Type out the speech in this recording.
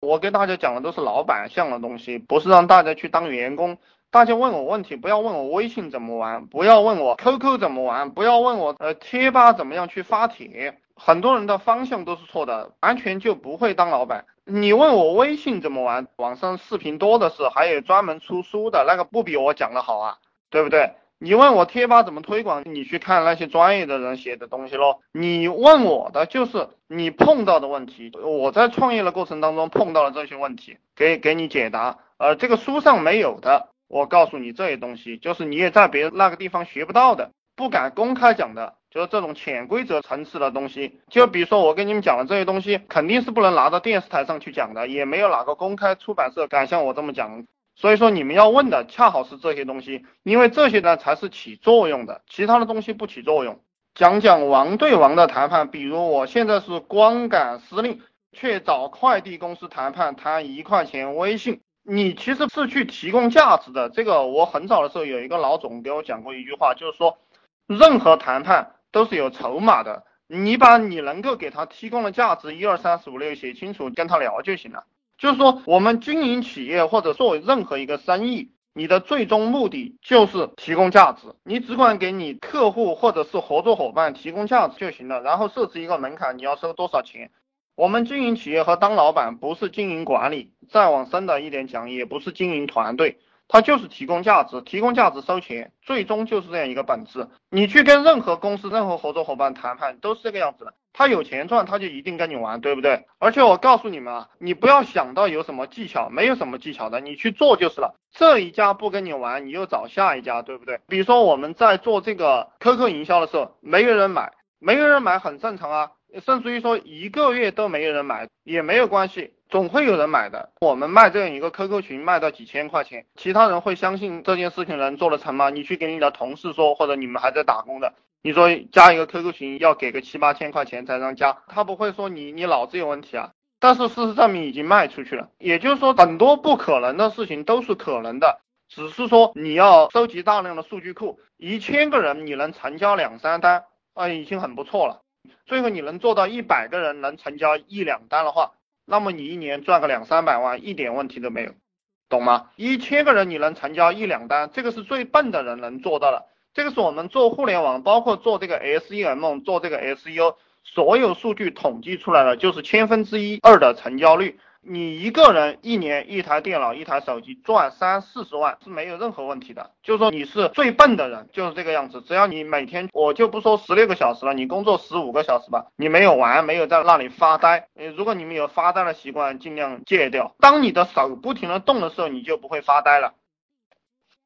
我给大家讲的都是老板向的东西，不是让大家去当员工。大家问我问题，不要问我微信怎么玩，不要问我 QQ 怎么玩，不要问我呃贴吧怎么样去发帖。很多人的方向都是错的，完全就不会当老板。你问我微信怎么玩，网上视频多的是，还有专门出书的那个不比我讲的好啊，对不对？你问我贴吧怎么推广，你去看那些专业的人写的东西喽。你问我的就是你碰到的问题，我在创业的过程当中碰到了这些问题，给给你解答。呃，这个书上没有的，我告诉你这些东西，就是你也在别那个地方学不到的，不敢公开讲的，就是这种潜规则层次的东西。就比如说我跟你们讲的这些东西，肯定是不能拿到电视台上去讲的，也没有哪个公开出版社敢像我这么讲。所以说你们要问的恰好是这些东西，因为这些呢才是起作用的，其他的东西不起作用。讲讲王对王的谈判，比如我现在是光杆司令，去找快递公司谈判，谈一块钱微信，你其实是去提供价值的。这个我很早的时候有一个老总给我讲过一句话，就是说，任何谈判都是有筹码的，你把你能够给他提供的价值一二三四五六写清楚，跟他聊就行了。就是说，我们经营企业或者做任何一个生意，你的最终目的就是提供价值。你只管给你客户或者是合作伙伴提供价值就行了，然后设置一个门槛，你要收多少钱。我们经营企业和当老板不是经营管理，再往深的一点讲，也不是经营团队。他就是提供价值，提供价值收钱，最终就是这样一个本质。你去跟任何公司、任何合作伙伴谈判，都是这个样子的。他有钱赚，他就一定跟你玩，对不对？而且我告诉你们啊，你不要想到有什么技巧，没有什么技巧的，你去做就是了。这一家不跟你玩，你又找下一家，对不对？比如说我们在做这个 QQ 营销的时候，没有人买，没有人买很正常啊。甚至于说一个月都没有人买也没有关系，总会有人买的。我们卖这样一个 QQ 群卖到几千块钱，其他人会相信这件事情能做得成吗？你去给你的同事说，或者你们还在打工的，你说加一个 QQ 群要给个七八千块钱才能加，他不会说你你脑子有问题啊。但是事实证明已经卖出去了，也就是说很多不可能的事情都是可能的，只是说你要收集大量的数据库，一千个人你能成交两三单啊，已经很不错了。最后你能做到一百个人能成交一两单的话，那么你一年赚个两三百万一点问题都没有，懂吗？一千个人你能成交一两单，这个是最笨的人能做到的。这个是我们做互联网，包括做这个 SEM，做这个 SEO，所有数据统计出来的，就是千分之一二的成交率。你一个人一年一台电脑一台手机赚三四十万是没有任何问题的，就是说你是最笨的人就是这个样子。只要你每天我就不说十六个小时了，你工作十五个小时吧，你没有玩，没有在那里发呆。如果你们有发呆的习惯，尽量戒掉。当你的手不停的动的时候，你就不会发呆了。